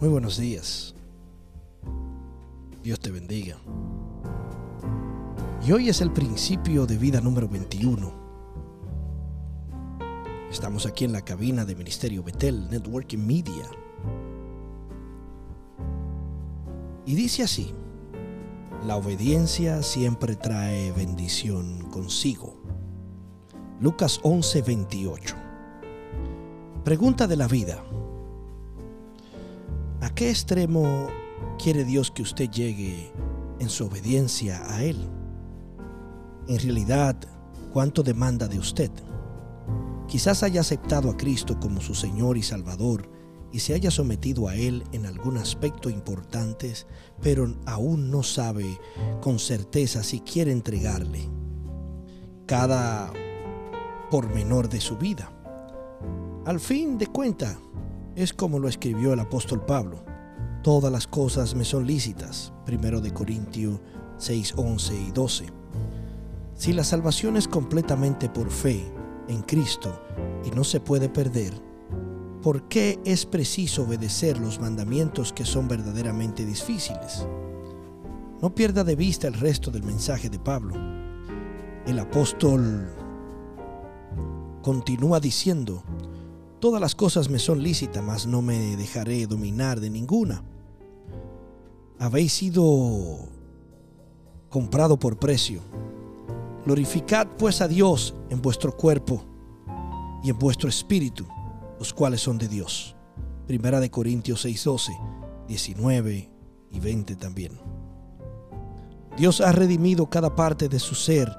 Muy buenos días. Dios te bendiga. Y hoy es el principio de vida número 21. Estamos aquí en la cabina de Ministerio Betel Networking Media. Y dice así, la obediencia siempre trae bendición consigo. Lucas 11, 28. Pregunta de la vida. ¿A qué extremo quiere Dios que usted llegue en su obediencia a Él? En realidad, ¿cuánto demanda de usted? Quizás haya aceptado a Cristo como su Señor y Salvador y se haya sometido a Él en algún aspecto importante, pero aún no sabe con certeza si quiere entregarle cada pormenor de su vida. Al fin de cuentas, es como lo escribió el apóstol Pablo. Todas las cosas me son lícitas. Primero de Corintios 6, 11 y 12. Si la salvación es completamente por fe en Cristo y no se puede perder, ¿por qué es preciso obedecer los mandamientos que son verdaderamente difíciles? No pierda de vista el resto del mensaje de Pablo. El apóstol continúa diciendo, Todas las cosas me son lícitas, mas no me dejaré dominar de ninguna. Habéis sido comprado por precio. Glorificad pues a Dios en vuestro cuerpo y en vuestro espíritu, los cuales son de Dios. Primera de Corintios 6:12, 19 y 20 también. Dios ha redimido cada parte de su ser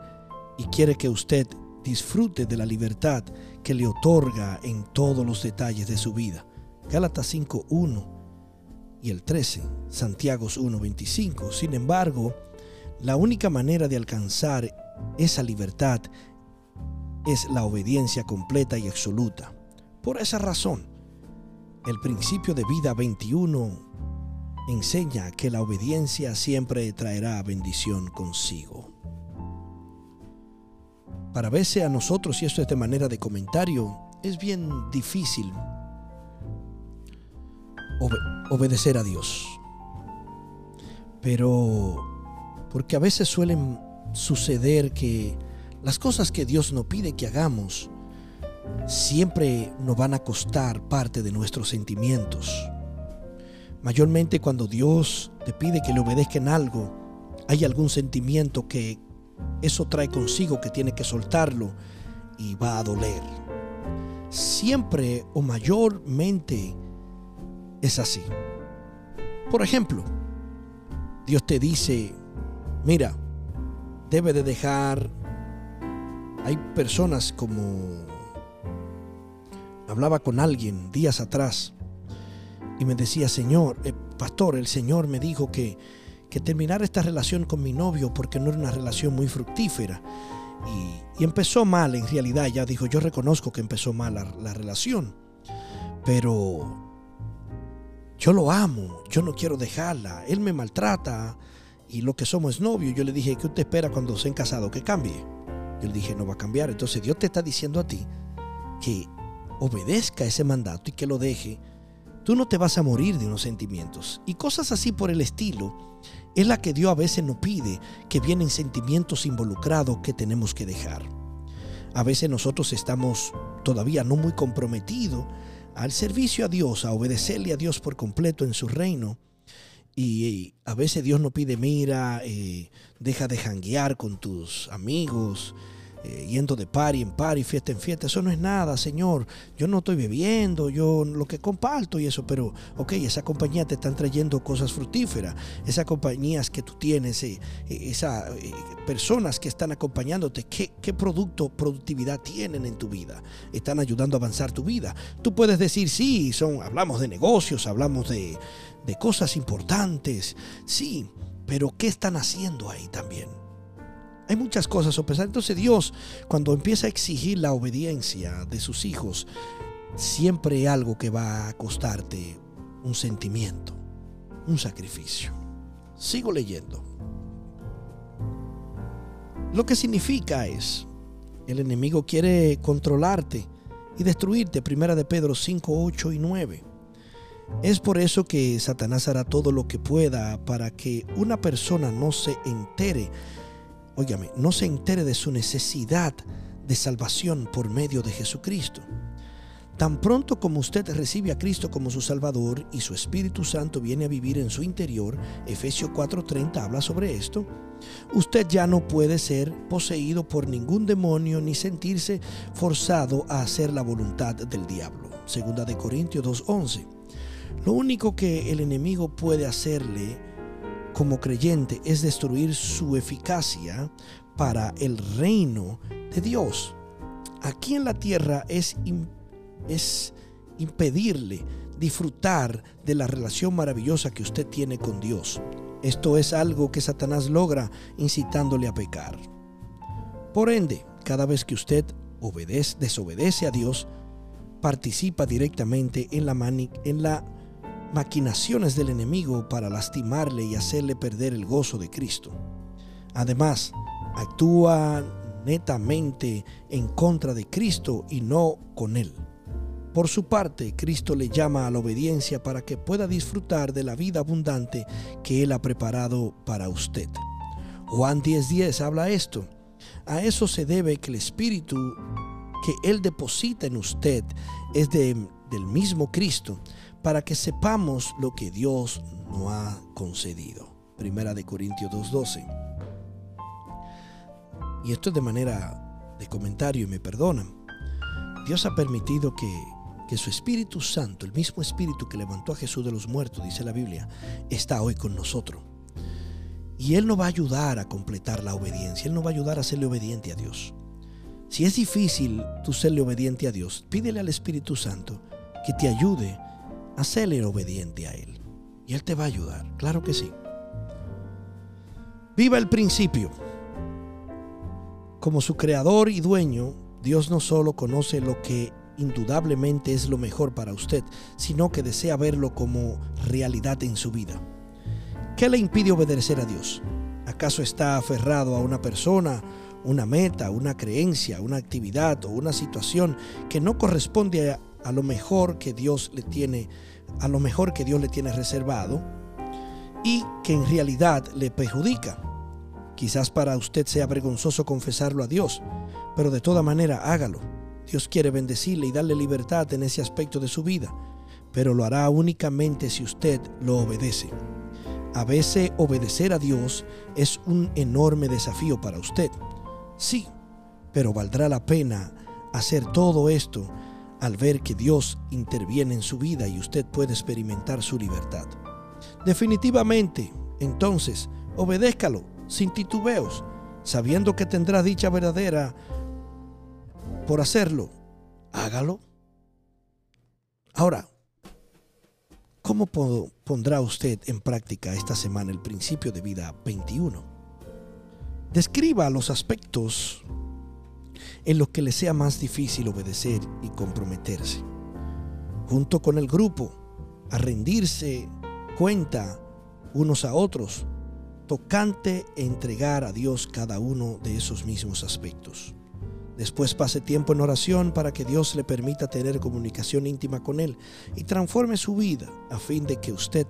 y quiere que usted disfrute de la libertad que le otorga en todos los detalles de su vida. Gálatas 5.1 y el 13, Santiago 1.25. Sin embargo, la única manera de alcanzar esa libertad es la obediencia completa y absoluta. Por esa razón, el principio de vida 21 enseña que la obediencia siempre traerá bendición consigo. Para verse a nosotros, y esto es de manera de comentario, es bien difícil obedecer a Dios. Pero porque a veces suelen suceder que las cosas que Dios nos pide que hagamos siempre nos van a costar parte de nuestros sentimientos. Mayormente cuando Dios te pide que le obedezca en algo, hay algún sentimiento que eso trae consigo que tiene que soltarlo y va a doler. Siempre o mayormente es así. Por ejemplo, Dios te dice, mira, debe de dejar, hay personas como, hablaba con alguien días atrás y me decía, Señor, eh, pastor, el Señor me dijo que que terminar esta relación con mi novio porque no era una relación muy fructífera. Y, empezó mal en realidad, ya dijo, yo reconozco que empezó mal la, la relación, pero yo lo amo, yo no quiero dejarla, él me maltrata y lo que somos es novio. Yo le dije, ¿qué usted espera cuando se han casado? Que cambie. Yo le dije, no va a cambiar. Entonces Dios te está diciendo a ti que obedezca ese mandato y que lo deje. Tú no te vas a morir de unos sentimientos. Y cosas así por el estilo es la que Dios a veces nos pide, que vienen sentimientos involucrados que tenemos que dejar. A veces nosotros estamos todavía no muy comprometidos al servicio a Dios, a obedecerle a Dios por completo en su reino. Y a veces Dios nos pide, mira, eh, deja de janguear con tus amigos, eh, yendo de party en party, fiesta en fiesta. Eso no es nada, Señor. Yo no estoy bebiendo, yo lo que comparto y eso, pero ok, esa compañía te están trayendo cosas fructíferas. Esas compañías que tú tienes, eh, eh, esas personas que están acompañándote, ¿qué, ¿qué producto, productividad tienen en tu vida? Están ayudando a avanzar tu vida. Tú puedes decir, sí, son, hablamos de negocios, hablamos de, de cosas importantes, sí, pero ¿qué están haciendo ahí también? Hay muchas cosas a pesar. Entonces Dios, cuando empieza a exigir la obediencia de sus hijos, siempre hay algo que va a costarte un sentimiento, un sacrificio. Sigo leyendo. Lo que significa es, el enemigo quiere controlarte y destruirte. Primera de Pedro 5, 8 y 9. Es por eso que Satanás hará todo lo que pueda para que una persona no se entere, óigame, no se entere de su necesidad de salvación por medio de Jesucristo. Tan pronto como usted recibe a Cristo como su Salvador y su Espíritu Santo viene a vivir en su interior, Efesios 4:30 habla sobre esto, usted ya no puede ser poseído por ningún demonio ni sentirse forzado a hacer la voluntad del diablo. Segunda de Corintios 2:11. Lo único que el enemigo puede hacerle como creyente es destruir su eficacia para el reino de Dios. Aquí en la tierra es es impedirle disfrutar de la relación maravillosa que usted tiene con Dios. Esto es algo que Satanás logra incitándole a pecar. Por ende, cada vez que usted obedece, desobedece a Dios, participa directamente en la, en la maquinaciones del enemigo para lastimarle y hacerle perder el gozo de Cristo. Además, actúa netamente en contra de Cristo y no con Él. Por su parte, Cristo le llama a la obediencia para que pueda disfrutar de la vida abundante que Él ha preparado para usted. Juan 10:10 habla esto. A eso se debe que el Espíritu que Él deposita en usted es del mismo Cristo, para que sepamos lo que Dios nos ha concedido. Primera de Corintios 2:12. Y esto es de manera de comentario y me perdonan. Dios ha permitido que que su Espíritu Santo, el mismo Espíritu que levantó a Jesús de los muertos, dice la Biblia, está hoy con nosotros. Y Él nos va a ayudar a completar la obediencia, Él nos va a ayudar a serle obediente a Dios. Si es difícil tú serle obediente a Dios, pídele al Espíritu Santo que te ayude a serle obediente a Él. Y Él te va a ayudar, claro que sí. Viva el principio. Como su creador y dueño, Dios no solo conoce lo que indudablemente es lo mejor para usted, sino que desea verlo como realidad en su vida. ¿Qué le impide obedecer a Dios? ¿Acaso está aferrado a una persona, una meta, una creencia, una actividad o una situación que no corresponde a, lo mejor que Dios le tiene, a lo mejor que Dios le tiene reservado y que en realidad le perjudica? Quizás para usted sea vergonzoso confesarlo a Dios, pero de toda manera hágalo Dios quiere bendecirle y darle libertad en ese aspecto de su vida, pero lo hará únicamente si usted lo obedece. A veces obedecer a Dios es un enorme desafío para usted. Sí, pero valdrá la pena hacer todo esto al ver que Dios interviene en su vida y usted puede experimentar su libertad. Definitivamente, entonces, obedézcalo sin titubeos, sabiendo que tendrá dicha verdadera por hacerlo, hágalo. Ahora, ¿cómo pondrá usted en práctica esta semana el principio de vida 21? Describa los aspectos en los que le sea más difícil obedecer y comprometerse. Junto con el grupo, a rendirse cuenta unos a otros, tocante entregar a Dios cada uno de esos mismos aspectos. Después pase tiempo en oración para que Dios le permita tener comunicación íntima con Él y transforme su vida a fin de que usted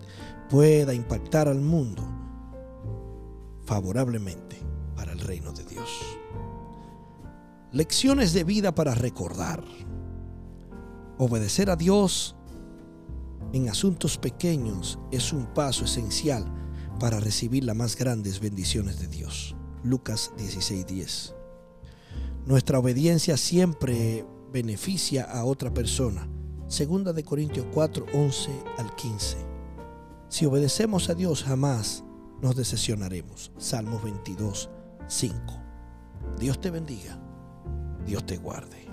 pueda impactar al mundo favorablemente para el reino de Dios. Lecciones de vida para recordar. Obedecer a Dios en asuntos pequeños es un paso esencial para recibir las más grandes bendiciones de Dios. Lucas 16:10. Nuestra obediencia siempre beneficia a otra persona. Segunda de Corintios 4, 11 al 15. Si obedecemos a Dios jamás nos decepcionaremos. Salmos 22, 5. Dios te bendiga. Dios te guarde.